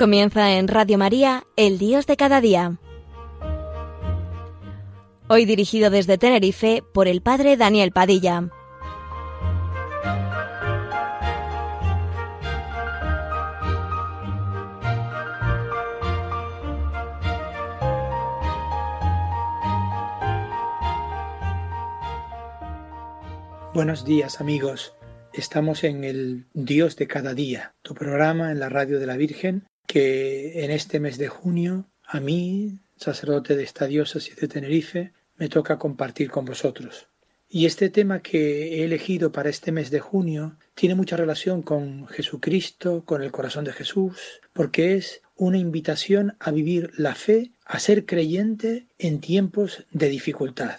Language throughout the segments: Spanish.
Comienza en Radio María, El Dios de cada día. Hoy dirigido desde Tenerife por el Padre Daniel Padilla. Buenos días amigos. Estamos en el Dios de cada día, tu programa en la radio de la Virgen, que en este mes de junio a mí, sacerdote de esta diócesis de Tenerife, me toca compartir con vosotros. Y este tema que he elegido para este mes de junio tiene mucha relación con Jesucristo, con el corazón de Jesús, porque es una invitación a vivir la fe, a ser creyente en tiempos de dificultad.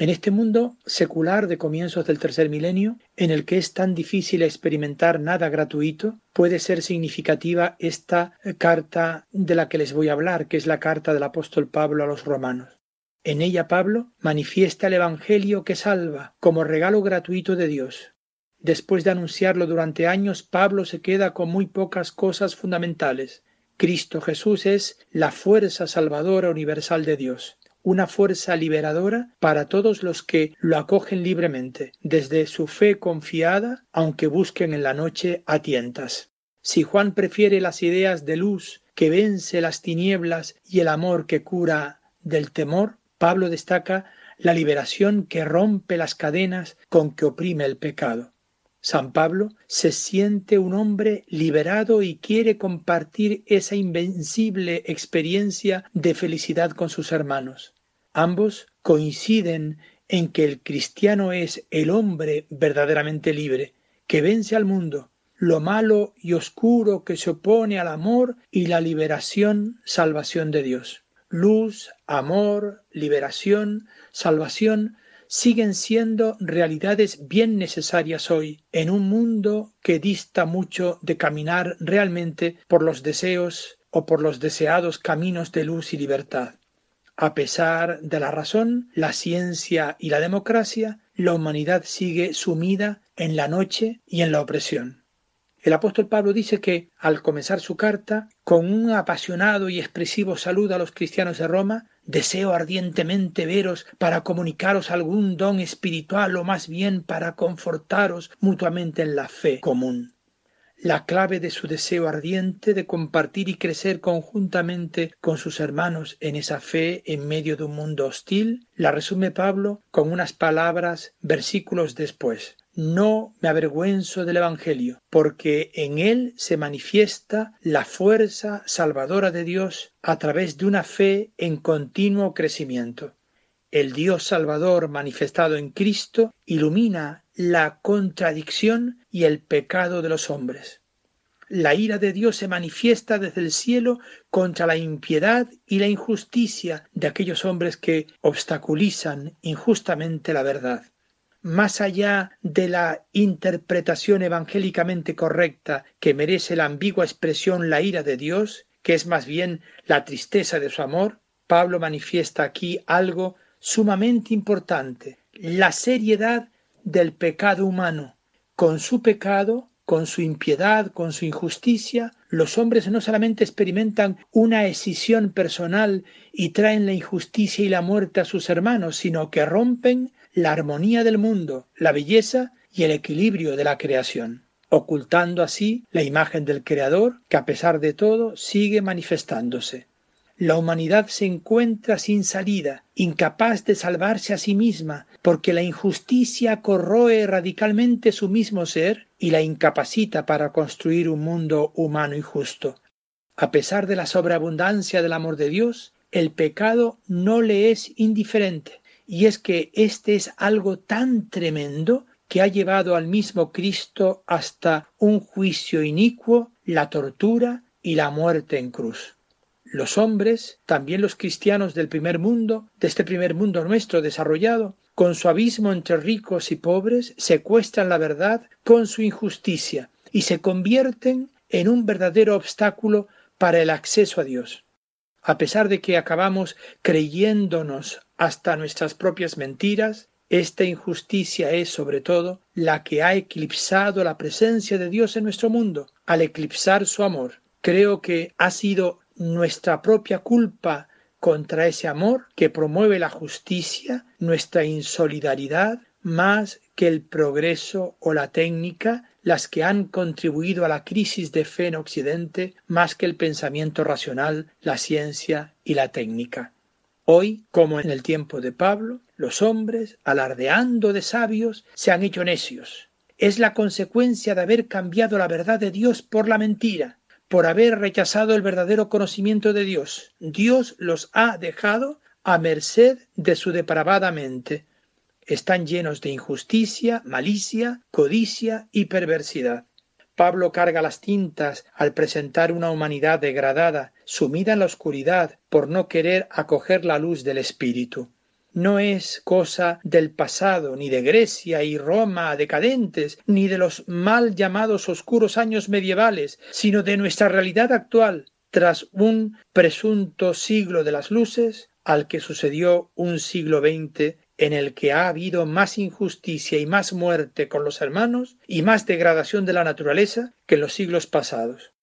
En este mundo secular de comienzos del tercer milenio, en el que es tan difícil experimentar nada gratuito, puede ser significativa esta carta de la que les voy a hablar, que es la carta del apóstol Pablo a los romanos. En ella Pablo manifiesta el Evangelio que salva como regalo gratuito de Dios. Después de anunciarlo durante años, Pablo se queda con muy pocas cosas fundamentales. Cristo Jesús es la fuerza salvadora universal de Dios una fuerza liberadora para todos los que lo acogen libremente, desde su fe confiada, aunque busquen en la noche a tientas. Si Juan prefiere las ideas de luz que vence las tinieblas y el amor que cura del temor, Pablo destaca la liberación que rompe las cadenas con que oprime el pecado. San Pablo se siente un hombre liberado y quiere compartir esa invencible experiencia de felicidad con sus hermanos. Ambos coinciden en que el cristiano es el hombre verdaderamente libre, que vence al mundo, lo malo y oscuro que se opone al amor y la liberación, salvación de Dios. Luz, amor, liberación, salvación siguen siendo realidades bien necesarias hoy en un mundo que dista mucho de caminar realmente por los deseos o por los deseados caminos de luz y libertad. A pesar de la razón, la ciencia y la democracia, la humanidad sigue sumida en la noche y en la opresión. El apóstol Pablo dice que, al comenzar su carta, con un apasionado y expresivo saludo a los cristianos de Roma, Deseo ardientemente veros para comunicaros algún don espiritual o más bien para confortaros mutuamente en la fe común. La clave de su deseo ardiente de compartir y crecer conjuntamente con sus hermanos en esa fe en medio de un mundo hostil la resume Pablo con unas palabras versículos después. No me avergüenzo del Evangelio, porque en él se manifiesta la fuerza salvadora de Dios a través de una fe en continuo crecimiento. El Dios Salvador manifestado en Cristo ilumina la contradicción y el pecado de los hombres. La ira de Dios se manifiesta desde el cielo contra la impiedad y la injusticia de aquellos hombres que obstaculizan injustamente la verdad más allá de la interpretación evangélicamente correcta que merece la ambigua expresión la ira de Dios, que es más bien la tristeza de su amor, Pablo manifiesta aquí algo sumamente importante, la seriedad del pecado humano. Con su pecado, con su impiedad, con su injusticia, los hombres no solamente experimentan una escisión personal y traen la injusticia y la muerte a sus hermanos, sino que rompen la armonía del mundo, la belleza y el equilibrio de la creación, ocultando así la imagen del Creador que a pesar de todo sigue manifestándose. La humanidad se encuentra sin salida, incapaz de salvarse a sí misma, porque la injusticia corroe radicalmente su mismo ser y la incapacita para construir un mundo humano y justo. A pesar de la sobreabundancia del amor de Dios, el pecado no le es indiferente y es que este es algo tan tremendo que ha llevado al mismo Cristo hasta un juicio inicuo, la tortura y la muerte en cruz. Los hombres, también los cristianos del primer mundo, de este primer mundo nuestro desarrollado, con su abismo entre ricos y pobres, secuestran la verdad con su injusticia y se convierten en un verdadero obstáculo para el acceso a Dios a pesar de que acabamos creyéndonos hasta nuestras propias mentiras, esta injusticia es sobre todo la que ha eclipsado la presencia de Dios en nuestro mundo, al eclipsar su amor. Creo que ha sido nuestra propia culpa contra ese amor que promueve la justicia, nuestra insolidaridad, más que el progreso o la técnica, las que han contribuido a la crisis de fe en Occidente, más que el pensamiento racional, la ciencia y la técnica. Hoy, como en el tiempo de Pablo, los hombres, alardeando de sabios, se han hecho necios. Es la consecuencia de haber cambiado la verdad de Dios por la mentira, por haber rechazado el verdadero conocimiento de Dios. Dios los ha dejado a merced de su depravada mente. Están llenos de injusticia, malicia, codicia y perversidad. Pablo carga las tintas al presentar una humanidad degradada, sumida en la oscuridad, por no querer acoger la luz del Espíritu. No es cosa del pasado, ni de Grecia y Roma decadentes, ni de los mal llamados oscuros años medievales, sino de nuestra realidad actual, tras un presunto siglo de las luces, al que sucedió un siglo XX en el que ha habido más injusticia y más muerte con los hermanos y más degradación de la naturaleza que en los siglos pasados.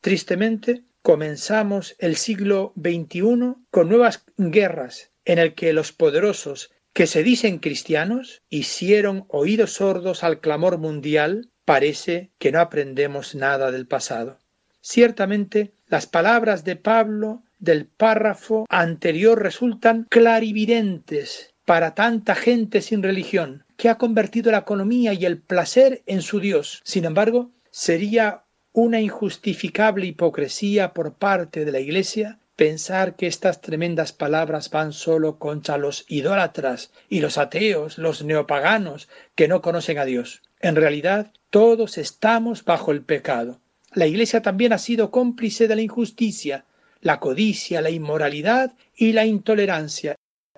Tristemente, comenzamos el siglo XXI con nuevas guerras en el que los poderosos que se dicen cristianos hicieron oídos sordos al clamor mundial, parece que no aprendemos nada del pasado. Ciertamente, las palabras de Pablo del párrafo anterior resultan clarividentes para tanta gente sin religión, que ha convertido la economía y el placer en su Dios. Sin embargo, sería una injustificable hipocresía por parte de la Iglesia pensar que estas tremendas palabras van solo contra los idólatras y los ateos, los neopaganos, que no conocen a Dios. En realidad, todos estamos bajo el pecado. La Iglesia también ha sido cómplice de la injusticia, la codicia, la inmoralidad y la intolerancia,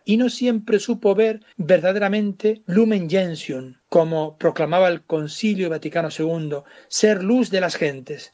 y no siempre supo ver verdaderamente lumen gentium, como proclamaba el Concilio Vaticano II, ser luz de las gentes.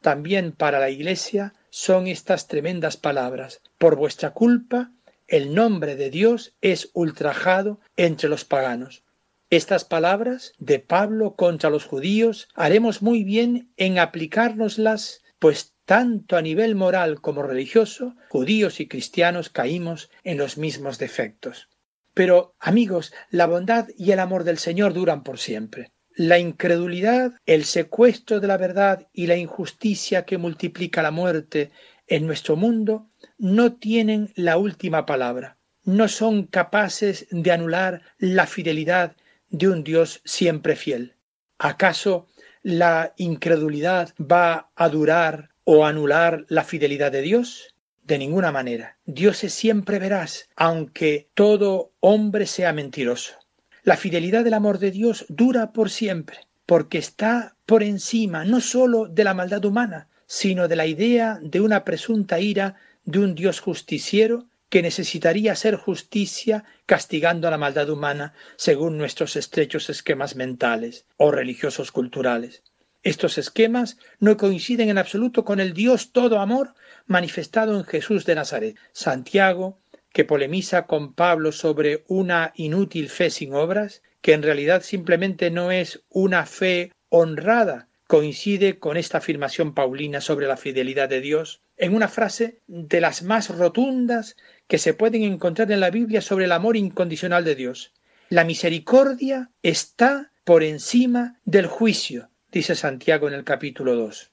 También para la Iglesia son estas tremendas palabras. Por vuestra culpa, el nombre de Dios es ultrajado entre los paganos. Estas palabras de Pablo contra los judíos haremos muy bien en aplicárnoslas, pues tanto a nivel moral como religioso, judíos y cristianos caímos en los mismos defectos. Pero, amigos, la bondad y el amor del Señor duran por siempre. La incredulidad, el secuestro de la verdad y la injusticia que multiplica la muerte en nuestro mundo no tienen la última palabra, no son capaces de anular la fidelidad de un Dios siempre fiel. ¿Acaso la incredulidad va a durar o anular la fidelidad de Dios? De ninguna manera. Dios es siempre veraz, aunque todo hombre sea mentiroso. La fidelidad del amor de Dios dura por siempre, porque está por encima no sólo de la maldad humana, sino de la idea de una presunta ira de un Dios justiciero que necesitaría hacer justicia castigando a la maldad humana según nuestros estrechos esquemas mentales o religiosos culturales. Estos esquemas no coinciden en absoluto con el Dios todo amor manifestado en Jesús de Nazaret. Santiago que polemiza con Pablo sobre una inútil fe sin obras, que en realidad simplemente no es una fe honrada, coincide con esta afirmación paulina sobre la fidelidad de Dios en una frase de las más rotundas que se pueden encontrar en la Biblia sobre el amor incondicional de Dios. La misericordia está por encima del juicio, dice Santiago en el capítulo 2.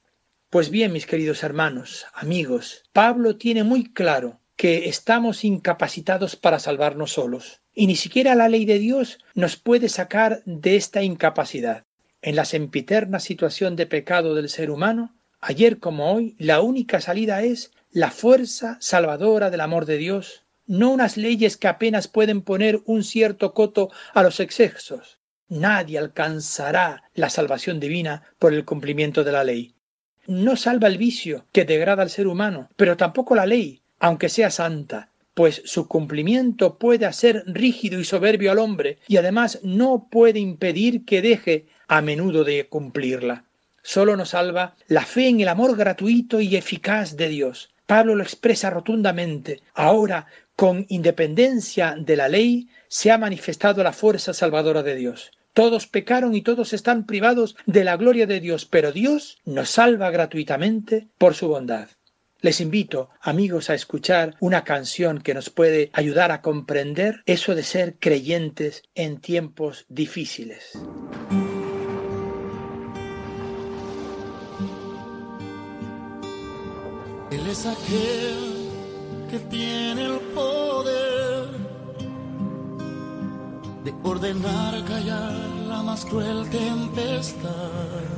Pues bien, mis queridos hermanos, amigos, Pablo tiene muy claro que estamos incapacitados para salvarnos solos. Y ni siquiera la ley de Dios nos puede sacar de esta incapacidad. En la sempiterna situación de pecado del ser humano, ayer como hoy, la única salida es la fuerza salvadora del amor de Dios, no unas leyes que apenas pueden poner un cierto coto a los excesos. Nadie alcanzará la salvación divina por el cumplimiento de la ley. No salva el vicio que degrada al ser humano, pero tampoco la ley, aunque sea santa, pues su cumplimiento puede hacer rígido y soberbio al hombre, y además no puede impedir que deje a menudo de cumplirla. Solo nos salva la fe en el amor gratuito y eficaz de Dios. Pablo lo expresa rotundamente. Ahora, con independencia de la ley, se ha manifestado la fuerza salvadora de Dios. Todos pecaron y todos están privados de la gloria de Dios, pero Dios nos salva gratuitamente por su bondad. Les invito, amigos, a escuchar una canción que nos puede ayudar a comprender eso de ser creyentes en tiempos difíciles. Él es aquel que tiene el poder de ordenar callar la más cruel tempestad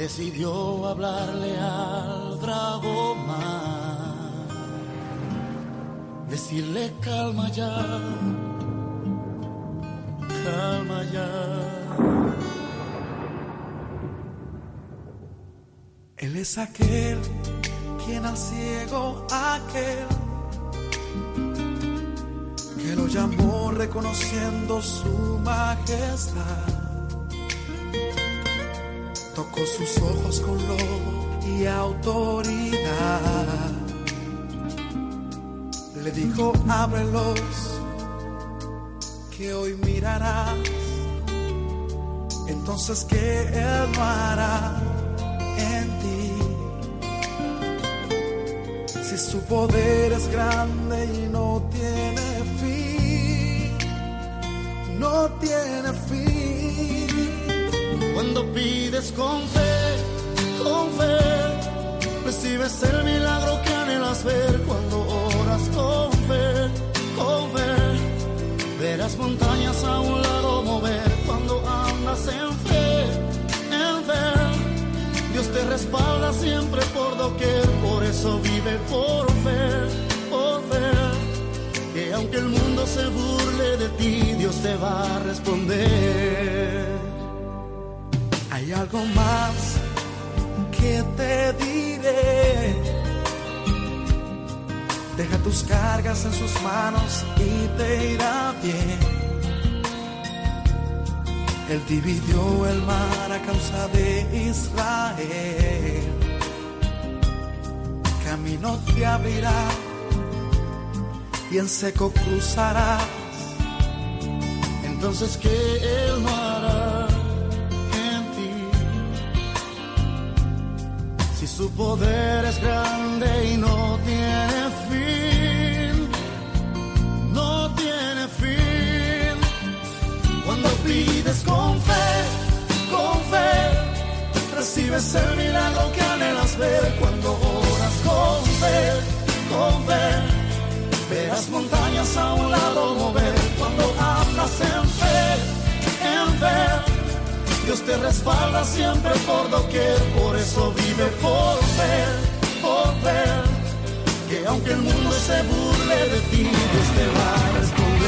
decidió hablarle al dragón decirle calma ya, calma ya. Él es aquel quien al ciego aquel que lo llamó reconociendo su majestad tocó sus ojos con lobo y autoridad. Le dijo, ábrelos, que hoy mirarás. Entonces que Él no hará en ti. Si su poder es grande y no tiene no tiene fin cuando pides con fe, con fe, recibes el milagro que anhelas ver. Cuando oras con fe, con fe, verás montañas a un lado mover. Cuando andas en fe, en fe, Dios te respalda siempre por doquier. Por eso vive por fe, aunque el mundo se burle de ti, Dios te va a responder. Hay algo más que te diré. Deja tus cargas en sus manos y te irá bien. Él dividió el mar a causa de Israel. Camino te abrirá y en seco cruzarás. Entonces que Él no hará Su poder es grande y no tiene fin. No tiene fin. Cuando pides con fe, con fe, recibes el milagro que anhelas ver. Cuando oras con fe, Dios te respalda siempre por doquier, por eso vive por ver, por ver, que aunque el mundo se burle de ti, te va a responder.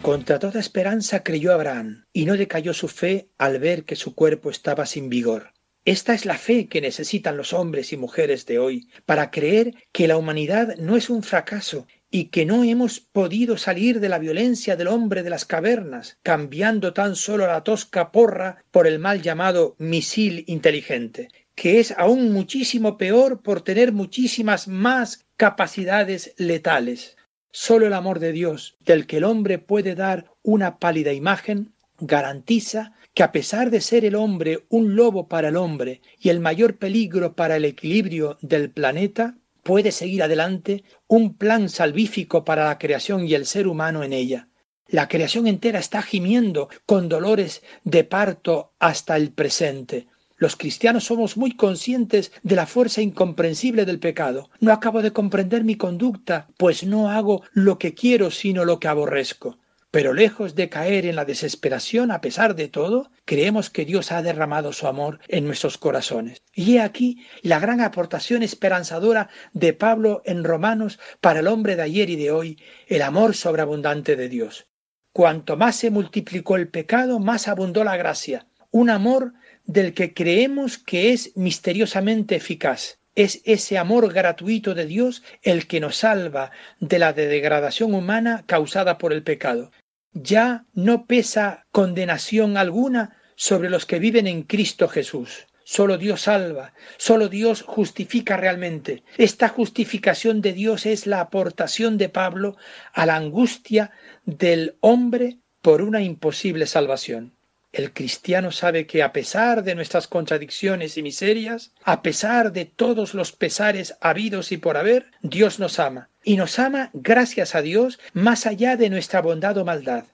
Contra toda esperanza creyó Abraham, y no decayó su fe al ver que su cuerpo estaba sin vigor. Esta es la fe que necesitan los hombres y mujeres de hoy para creer que la humanidad no es un fracaso y que no hemos podido salir de la violencia del hombre de las cavernas, cambiando tan solo la tosca porra por el mal llamado misil inteligente, que es aún muchísimo peor por tener muchísimas más capacidades letales. Solo el amor de Dios, del que el hombre puede dar una pálida imagen, garantiza que a pesar de ser el hombre un lobo para el hombre y el mayor peligro para el equilibrio del planeta, puede seguir adelante un plan salvífico para la creación y el ser humano en ella. La creación entera está gimiendo con dolores de parto hasta el presente. Los cristianos somos muy conscientes de la fuerza incomprensible del pecado. No acabo de comprender mi conducta, pues no hago lo que quiero sino lo que aborrezco. Pero lejos de caer en la desesperación a pesar de todo, creemos que Dios ha derramado su amor en nuestros corazones. Y he aquí la gran aportación esperanzadora de Pablo en Romanos para el hombre de ayer y de hoy, el amor sobreabundante de Dios. Cuanto más se multiplicó el pecado, más abundó la gracia. Un amor del que creemos que es misteriosamente eficaz. Es ese amor gratuito de Dios el que nos salva de la degradación humana causada por el pecado ya no pesa condenación alguna sobre los que viven en Cristo Jesús. Solo Dios salva, solo Dios justifica realmente. Esta justificación de Dios es la aportación de Pablo a la angustia del hombre por una imposible salvación. El cristiano sabe que a pesar de nuestras contradicciones y miserias, a pesar de todos los pesares habidos y por haber, Dios nos ama. Y nos ama, gracias a Dios, más allá de nuestra bondad o maldad.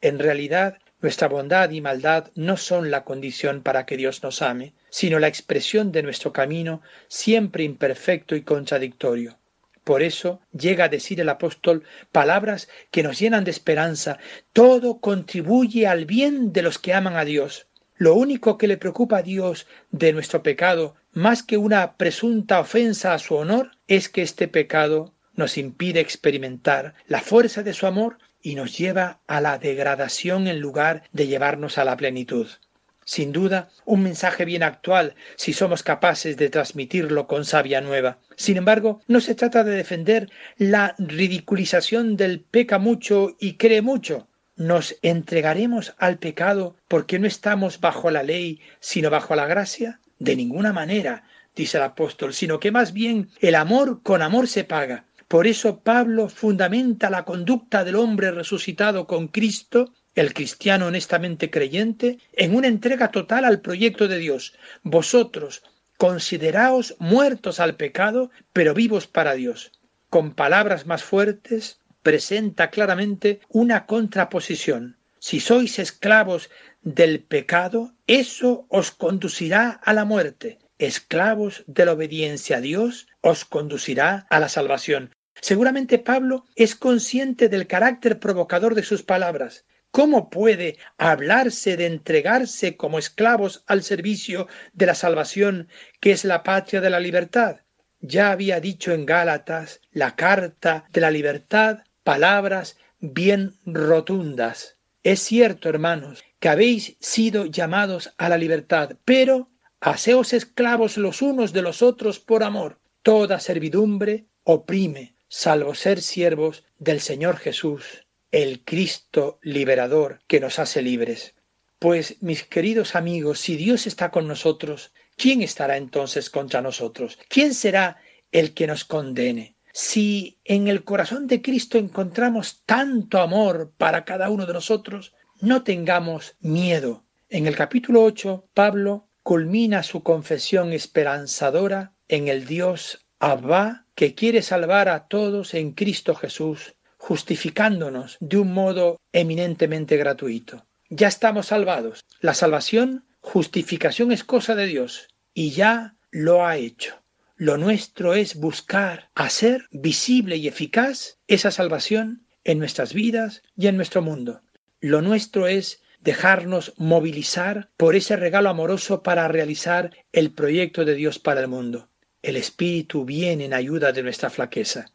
En realidad, nuestra bondad y maldad no son la condición para que Dios nos ame, sino la expresión de nuestro camino siempre imperfecto y contradictorio. Por eso llega a decir el apóstol palabras que nos llenan de esperanza. Todo contribuye al bien de los que aman a Dios. Lo único que le preocupa a Dios de nuestro pecado, más que una presunta ofensa a su honor, es que este pecado nos impide experimentar la fuerza de su amor y nos lleva a la degradación en lugar de llevarnos a la plenitud. Sin duda, un mensaje bien actual si somos capaces de transmitirlo con sabia nueva. Sin embargo, no se trata de defender la ridiculización del peca mucho y cree mucho. ¿Nos entregaremos al pecado porque no estamos bajo la ley, sino bajo la gracia? De ninguna manera, dice el apóstol, sino que más bien el amor con amor se paga. Por eso Pablo fundamenta la conducta del hombre resucitado con Cristo el cristiano honestamente creyente, en una entrega total al proyecto de Dios. Vosotros consideraos muertos al pecado, pero vivos para Dios. Con palabras más fuertes, presenta claramente una contraposición. Si sois esclavos del pecado, eso os conducirá a la muerte. Esclavos de la obediencia a Dios, os conducirá a la salvación. Seguramente Pablo es consciente del carácter provocador de sus palabras. ¿Cómo puede hablarse de entregarse como esclavos al servicio de la salvación, que es la patria de la libertad? Ya había dicho en Gálatas la carta de la libertad palabras bien rotundas. Es cierto, hermanos, que habéis sido llamados a la libertad, pero haceos esclavos los unos de los otros por amor. Toda servidumbre oprime, salvo ser siervos del Señor Jesús el Cristo liberador que nos hace libres. Pues, mis queridos amigos, si Dios está con nosotros, ¿quién estará entonces contra nosotros? ¿Quién será el que nos condene? Si en el corazón de Cristo encontramos tanto amor para cada uno de nosotros, no tengamos miedo. En el capítulo 8, Pablo culmina su confesión esperanzadora en el Dios Abba que quiere salvar a todos en Cristo Jesús justificándonos de un modo eminentemente gratuito. Ya estamos salvados. La salvación, justificación es cosa de Dios y ya lo ha hecho. Lo nuestro es buscar hacer visible y eficaz esa salvación en nuestras vidas y en nuestro mundo. Lo nuestro es dejarnos movilizar por ese regalo amoroso para realizar el proyecto de Dios para el mundo. El Espíritu viene en ayuda de nuestra flaqueza.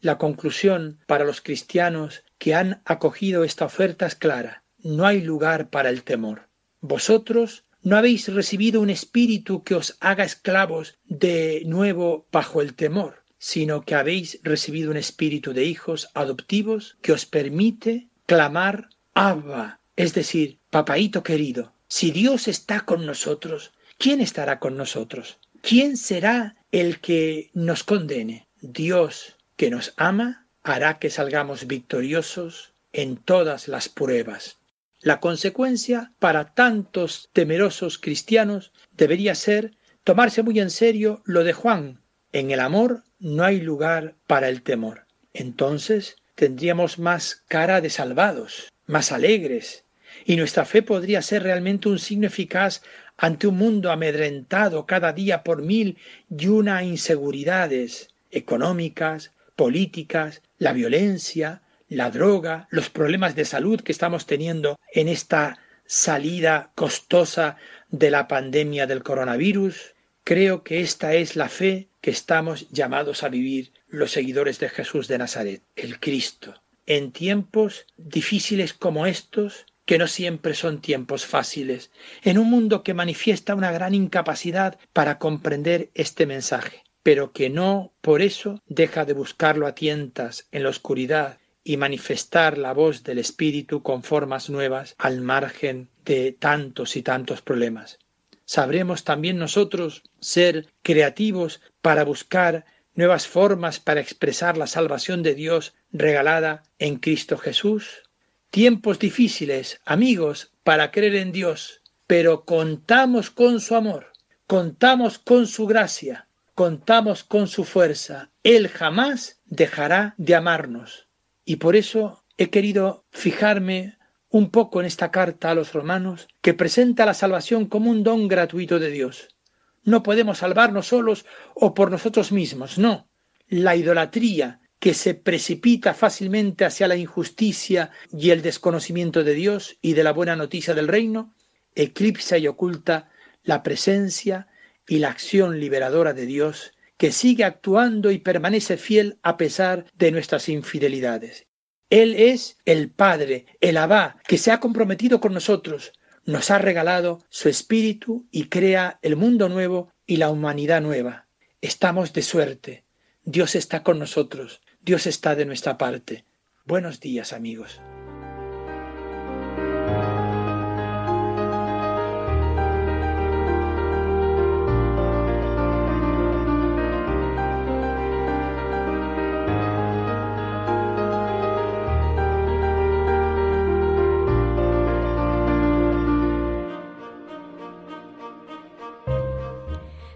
La conclusión para los cristianos que han acogido esta oferta es clara. No hay lugar para el temor. Vosotros no habéis recibido un espíritu que os haga esclavos de nuevo bajo el temor, sino que habéis recibido un espíritu de hijos adoptivos que os permite clamar Abba, es decir, papaíto querido. Si Dios está con nosotros, ¿quién estará con nosotros? ¿Quién será el que nos condene? Dios que nos ama hará que salgamos victoriosos en todas las pruebas. La consecuencia para tantos temerosos cristianos debería ser tomarse muy en serio lo de Juan. En el amor no hay lugar para el temor. Entonces tendríamos más cara de salvados, más alegres, y nuestra fe podría ser realmente un signo eficaz ante un mundo amedrentado cada día por mil y una inseguridades económicas, políticas, la violencia, la droga, los problemas de salud que estamos teniendo en esta salida costosa de la pandemia del coronavirus, creo que esta es la fe que estamos llamados a vivir los seguidores de Jesús de Nazaret, el Cristo. En tiempos difíciles como estos, que no siempre son tiempos fáciles, en un mundo que manifiesta una gran incapacidad para comprender este mensaje pero que no por eso deja de buscarlo a tientas en la oscuridad y manifestar la voz del Espíritu con formas nuevas al margen de tantos y tantos problemas. sabremos también nosotros ser creativos para buscar nuevas formas para expresar la salvación de Dios regalada en Cristo Jesús. Tiempos difíciles, amigos, para creer en Dios, pero contamos con su amor, contamos con su gracia, contamos con su fuerza. Él jamás dejará de amarnos. Y por eso he querido fijarme un poco en esta carta a los romanos que presenta la salvación como un don gratuito de Dios. No podemos salvarnos solos o por nosotros mismos, no. La idolatría que se precipita fácilmente hacia la injusticia y el desconocimiento de Dios y de la buena noticia del reino, eclipsa y oculta la presencia y la acción liberadora de Dios que sigue actuando y permanece fiel a pesar de nuestras infidelidades. Él es el Padre, el Abba, que se ha comprometido con nosotros, nos ha regalado su Espíritu y crea el mundo nuevo y la humanidad nueva. Estamos de suerte. Dios está con nosotros. Dios está de nuestra parte. Buenos días amigos.